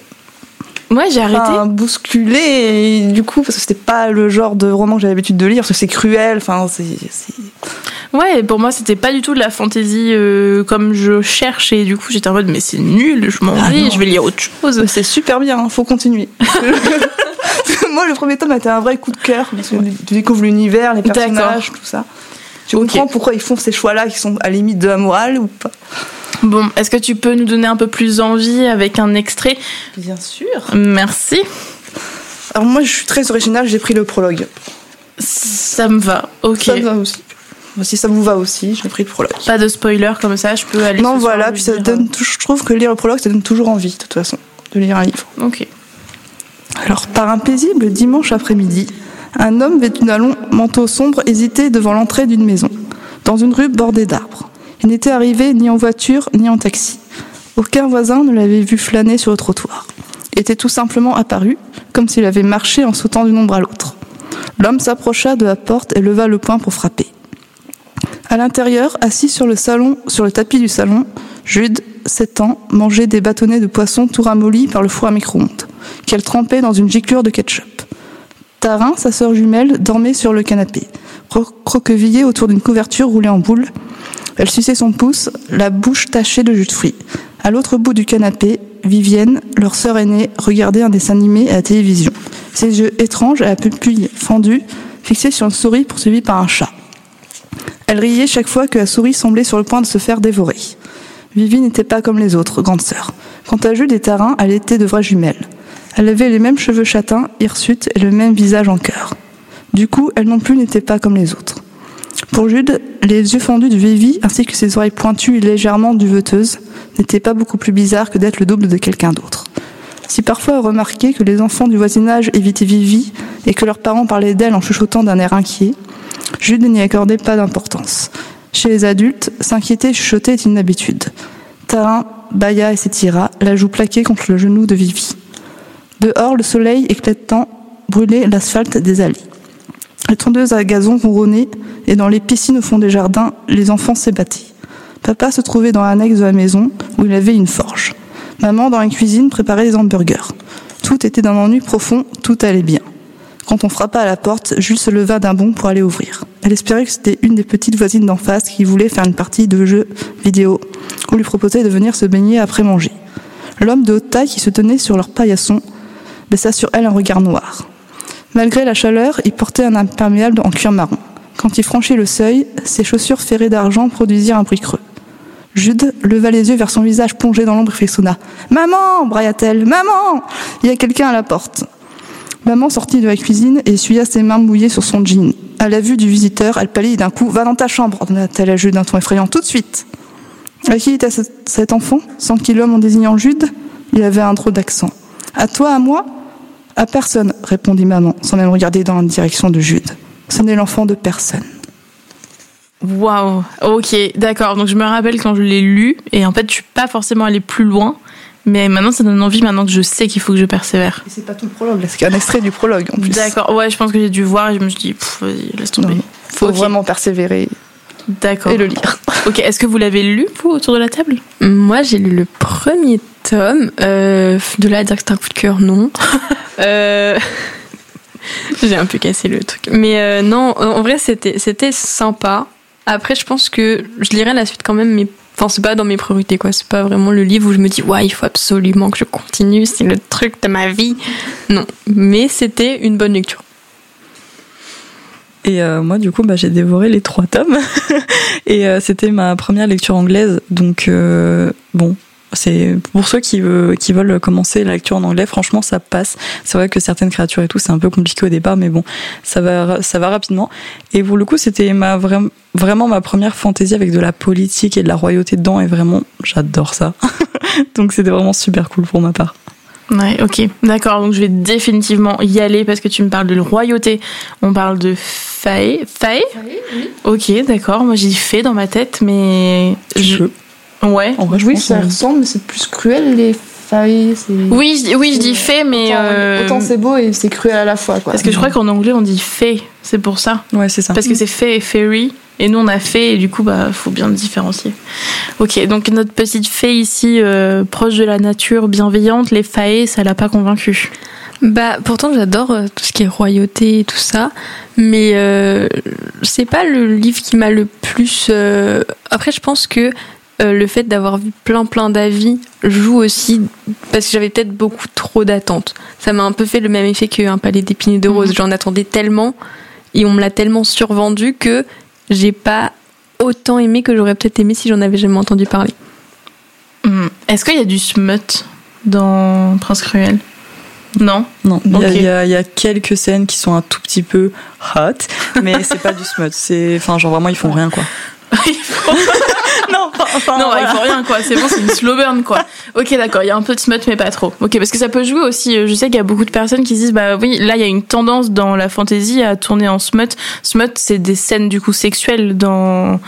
Ouais, j'ai arrêté. enfin, bousculé, et du coup, parce que c'était pas le genre de roman que j'avais l'habitude de lire, parce que c'est cruel, enfin, c'est. Ouais, pour moi, c'était pas du tout de la fantaisie euh, comme je cherche. Et du coup, j'étais en mode, mais c'est nul, je m'en Ah vais, je vais lire autre chose. C'est super bien, hein, faut continuer. moi, le premier tome a été un vrai coup de cœur, parce que tu découvres l'univers, les personnages, tout ça. Tu comprends pourquoi ils font ces choix-là qui sont à la limite de la morale ou pas Bon, est-ce que tu peux nous donner un peu plus envie avec un extrait? Bien sûr. Merci. Alors moi, je suis très originale, j'ai pris le prologue. Ça me va. Ok. Ça me va aussi. Si ça vous va aussi, j'ai pris le prologue. Pas de spoiler comme ça, je peux aller. Non, voilà, puis ça donne, je trouve que lire le prologue, ça donne toujours envie, de toute façon, de lire un livre. euh, Ok. Alors, par un paisible dimanche après-midi, un homme vêtu d'un long manteau sombre hésitait devant l'entrée d'une maison, dans une rue bordée d'arbres. Il n'était arrivé ni en voiture ni en taxi. Aucun voisin ne l'avait vu flâner sur le trottoir. Il était tout simplement apparu, comme s'il avait marché en sautant d'une ombre à l'autre. L'homme s'approcha de la porte et leva le poing pour frapper. À l'intérieur, assis sur le salon, sur le tapis du salon, Jude, 7 ans, mangeait des bâtonnets de poisson tout ramollis par le four à micro-ondes, qu'elle trempait dans une giclure de ketchup. Tarin, sa sœur jumelle, dormait sur le canapé, cro- croquevillée autour d'une couverture roulée en boule. Elle suçait son pouce, la bouche tachée de jus de fruits. À l'autre bout du canapé, Vivienne, leur sœur aînée, regardait un dessin animé à la télévision. Ses yeux étranges à la pupille fendue, fixés sur une souris poursuivie par un chat. Elle riait chaque fois que la souris semblait sur le point de se faire dévorer. Vivi n'était pas comme les autres, grande sœur. Quant à Jules et Tarin, elle était de vraies jumelles. Elle avait les mêmes cheveux châtains, hirsutes et le même visage en cœur. Du coup, elle non plus n'était pas comme les autres. Pour Jude, les yeux fendus de Vivi ainsi que ses oreilles pointues et légèrement duveteuses n'étaient pas beaucoup plus bizarres que d'être le double de quelqu'un d'autre. Si parfois elle remarquait que les enfants du voisinage évitaient Vivi et que leurs parents parlaient d'elle en chuchotant d'un air inquiet, Jude n'y accordait pas d'importance. Chez les adultes, s'inquiéter et chuchoter est une habitude. Tarin bâilla et s'étira, la joue plaquée contre le genou de Vivi. Dehors, le soleil éclatant brûlait l'asphalte des allées. Les tondeuses à gazon ronronnaient et dans les piscines au fond des jardins, les enfants s'ébattaient. Papa se trouvait dans l'annexe de la maison où il avait une forge. Maman, dans la cuisine, préparait des hamburgers. Tout était d'un ennui profond, tout allait bien. Quand on frappa à la porte, Jules se leva d'un bond pour aller ouvrir. Elle espérait que c'était une des petites voisines d'en face qui voulait faire une partie de jeux vidéo ou lui proposait de venir se baigner après manger. L'homme de haute taille qui se tenait sur leur paillasson baissa sur elle un regard noir. Malgré la chaleur, il portait un imperméable en cuir marron. Quand il franchit le seuil, ses chaussures ferrées d'argent produisirent un bruit creux. Jude leva les yeux vers son visage plongé dans l'ombre et frissonna. Maman brailla-t-elle. Maman Il y a quelqu'un à la porte. Maman sortit de la cuisine et essuya ses mains mouillées sur son jean. À la vue du visiteur, elle pâlit d'un coup. Va dans ta chambre, ordonna-t-elle à Jude d'un ton effrayant. Tout de suite. À qui était cet enfant? Sans qui l'homme en désignant Jude Il avait un drôle d'accent. À toi, à moi À personne, répondit maman, sans même regarder dans la direction de Jude. Ce n'est l'enfant de personne. Waouh, ok, d'accord. Donc je me rappelle quand je l'ai lu, et en fait, je suis pas forcément allée plus loin, mais maintenant ça donne envie, maintenant que je sais qu'il faut que je persévère. Et c'est pas tout le prologue, là, c'est un extrait du prologue en plus. D'accord, ouais, je pense que j'ai dû voir et je me suis dit, pff, vas-y, laisse tomber. Non. Faut vraiment persévérer D'accord. et le lire. Ok, est-ce que vous l'avez lu, vous, autour de la table? Moi, j'ai lu le premier tome. Euh, de là à dire que c'est un coup de cœur, non. Euh, j'ai un peu cassé le truc. Mais euh, non, en vrai, c'était c'était sympa. Après, je pense que je lirai la suite quand même, mais enfin, c'est pas dans mes priorités, quoi. C'est pas vraiment le livre où je me dis, ouais, il faut absolument que je continue, c'est le truc de ma vie. Non, mais c'était une bonne lecture. Et euh, moi, du coup, bah, j'ai dévoré les trois tomes. et euh, c'était ma première lecture anglaise. Donc, euh, bon, c'est pour ceux qui, veulent- commencer la lecture en anglais, franchement, ça passe. C'est vrai que certaines créatures et tout, c'est un peu compliqué au départ, mais bon, ça va, ça va rapidement. Et pour le coup, c'était ma vra- vraiment ma première fantaisie avec de la politique et de la royauté dedans. Et vraiment, j'adore ça. donc, c'était vraiment super cool pour ma part. Ouais, ok, d'accord. Donc je vais définitivement y aller parce que tu me parles de royauté. On parle de fae. Fae? Ok, d'accord. Moi j'ai dit fée dans ma tête, mais. je- Ouais. En vrai, je Oui, pense, ça ressemble, mais c'est plus cruel les c'est- Oui, je, dis- oui, je dis fée, mais. Autant, euh, autant c'est beau et c'est cruel à la fois. Quoi. Parce que je crois qu'en anglais on dit fée, c'est pour ça. Ouais, c'est ça. Parce que c'est fée et fairy, et nous on a fée, et du coup, bah, faut bien différencier. Ok, donc notre petite fée ici, euh, proche de la nature, bienveillante, les faées, ça l'a pas convaincue. Bah pourtant j'adore euh, tout ce qui est royauté et tout ça, mais euh, c'est pas le livre qui m'a le plus. euh, Après je pense que euh, le fait d'avoir vu plein plein d'avis joue aussi parce que j'avais peut-être beaucoup trop d'attentes. Ça m'a un peu fait le même effet qu'un palais d'épines et de roses. J'en attendais tellement et on me l'a tellement survendu que j'ai pas autant aimé que j'aurais peut-être aimé si j'en avais jamais entendu parler. Hmm. Est-ce qu'il y a du smut dans Prince Cruel? Non? Non, il y y a quelques scènes qui sont un tout petit peu hot, mais c'est pas du smut. C'est, enfin, genre vraiment ils font rien quoi. Il faut- Non, enfin, non, voilà. il faut rien quoi. C'est bon, c'est une slow burn quoi. Ok, d'accord. Il y a un peu de smut, mais pas trop. Ok, parce que ça peut jouer aussi. euh, Je sais qu'il y a beaucoup de personnes qui se disent bah oui, là il y a une tendance dans la fantasy à tourner en smut. Smut, c'est des scènes du coup sexuelles dans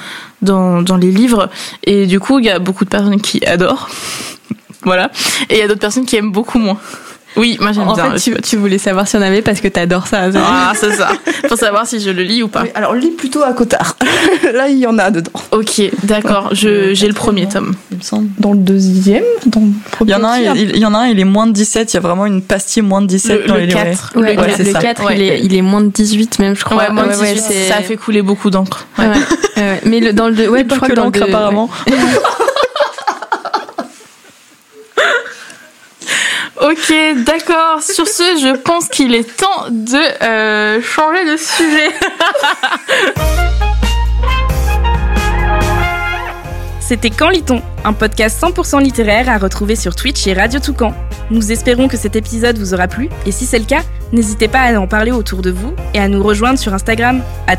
dans dans les livres, et du coup il y a beaucoup de personnes qui adorent. voilà. Et il y a d'autres personnes qui aiment beaucoup moins. Oui, moi j'aime En bien. fait, le tu, voulais savoir si on avait parce que t'adores ça. Ah, c'est ça. Pour savoir si je le lis ou pas. Oui, alors lis plutôt à Cotard. Là, il y en a dedans. Ok, d'accord. Je j'ai le premier tome. il me semble. Dans le deuxième, dans le Il y en a un, il, il y en a un, il est moins de 17. Il y a vraiment une pastille moins de 17 Le, dans le les livrets. 4. Ouais, Ouais, le, c'est le ça. 4, Ouais. il, est, il est moins de 18 même, je crois. Ouais, moins de 18, c'est- ça a fait couler beaucoup d'encre. Ouais. Ouais, ouais, ouais. Mais le, dans le deux- ouais, je crois que que dans le l'encre apparemment. Ok, d'accord. Sur ce, je pense qu'il est temps de euh, changer de sujet. C'était Quand lit-on Un podcast 100% littéraire à retrouver sur Twitch et Radio Toucan. Nous espérons que cet épisode vous aura plu et si c'est le cas, n'hésitez pas à en parler autour de vous et à nous rejoindre sur Instagram at.